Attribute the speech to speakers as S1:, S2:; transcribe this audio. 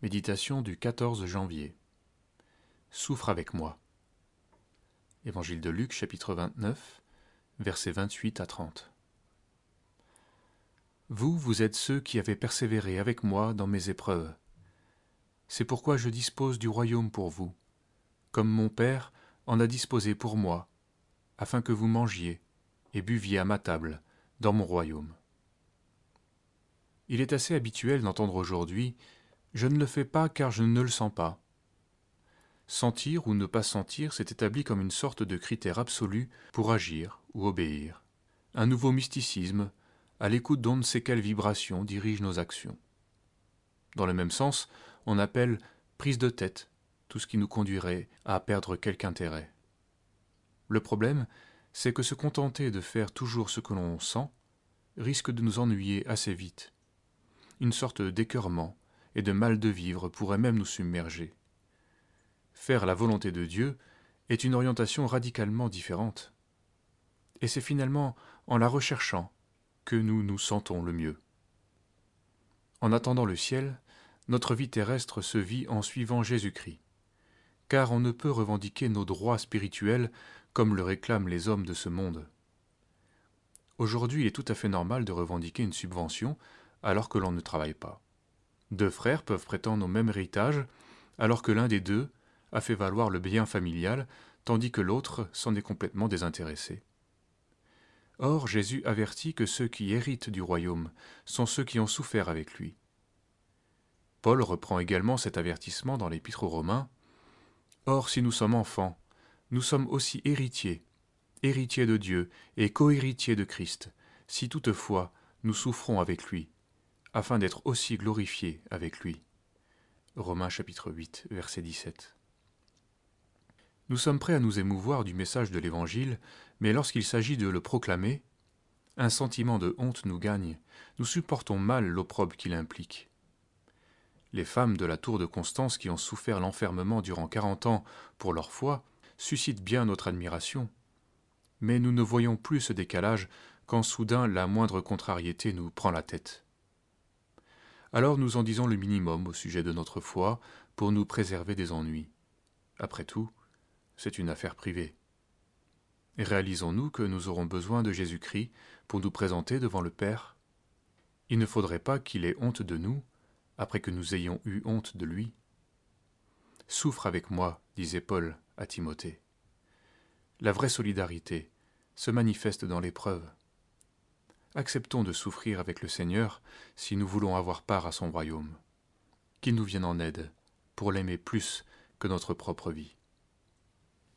S1: Méditation du 14 janvier. Souffre avec moi. Évangile de Luc chapitre 29, versets 28 à 30. Vous, vous êtes ceux qui avez persévéré avec moi dans mes épreuves. C'est pourquoi je dispose du royaume pour vous, comme mon Père en a disposé pour moi, afin que vous mangiez et buviez à ma table dans mon royaume. Il est assez habituel d'entendre aujourd'hui je ne le fais pas car je ne le sens pas. Sentir ou ne pas sentir s'est établi comme une sorte de critère absolu pour agir ou obéir. Un nouveau mysticisme, à l'écoute d'on ne sait quelle vibration dirige nos actions. Dans le même sens, on appelle prise de tête tout ce qui nous conduirait à perdre quelque intérêt. Le problème, c'est que se contenter de faire toujours ce que l'on sent risque de nous ennuyer assez vite. Une sorte d'écœurement, et de mal de vivre pourrait même nous submerger. Faire la volonté de Dieu est une orientation radicalement différente. Et c'est finalement en la recherchant que nous nous sentons le mieux. En attendant le ciel, notre vie terrestre se vit en suivant Jésus-Christ, car on ne peut revendiquer nos droits spirituels comme le réclament les hommes de ce monde. Aujourd'hui, il est tout à fait normal de revendiquer une subvention alors que l'on ne travaille pas. Deux frères peuvent prétendre au même héritage, alors que l'un des deux a fait valoir le bien familial, tandis que l'autre s'en est complètement désintéressé. Or Jésus avertit que ceux qui héritent du royaume sont ceux qui ont souffert avec lui. Paul reprend également cet avertissement dans l'Épître aux Romains. Or si nous sommes enfants, nous sommes aussi héritiers, héritiers de Dieu et cohéritiers de Christ, si toutefois nous souffrons avec lui, afin d'être aussi glorifiés avec lui. Romains chapitre 8, verset 17. Nous sommes prêts à nous émouvoir du message de l'Évangile, mais lorsqu'il s'agit de le proclamer, un sentiment de honte nous gagne, nous supportons mal l'opprobre qu'il implique. Les femmes de la tour de Constance qui ont souffert l'enfermement durant quarante ans pour leur foi suscitent bien notre admiration, mais nous ne voyons plus ce décalage quand soudain la moindre contrariété nous prend la tête alors nous en disons le minimum au sujet de notre foi pour nous préserver des ennuis. Après tout, c'est une affaire privée. Réalisons-nous que nous aurons besoin de Jésus-Christ pour nous présenter devant le Père Il ne faudrait pas qu'il ait honte de nous après que nous ayons eu honte de lui. Souffre avec moi, disait Paul à Timothée. La vraie solidarité se manifeste dans l'épreuve acceptons de souffrir avec le Seigneur si nous voulons avoir part à son royaume. Qu'il nous vienne en aide pour l'aimer plus que notre propre vie.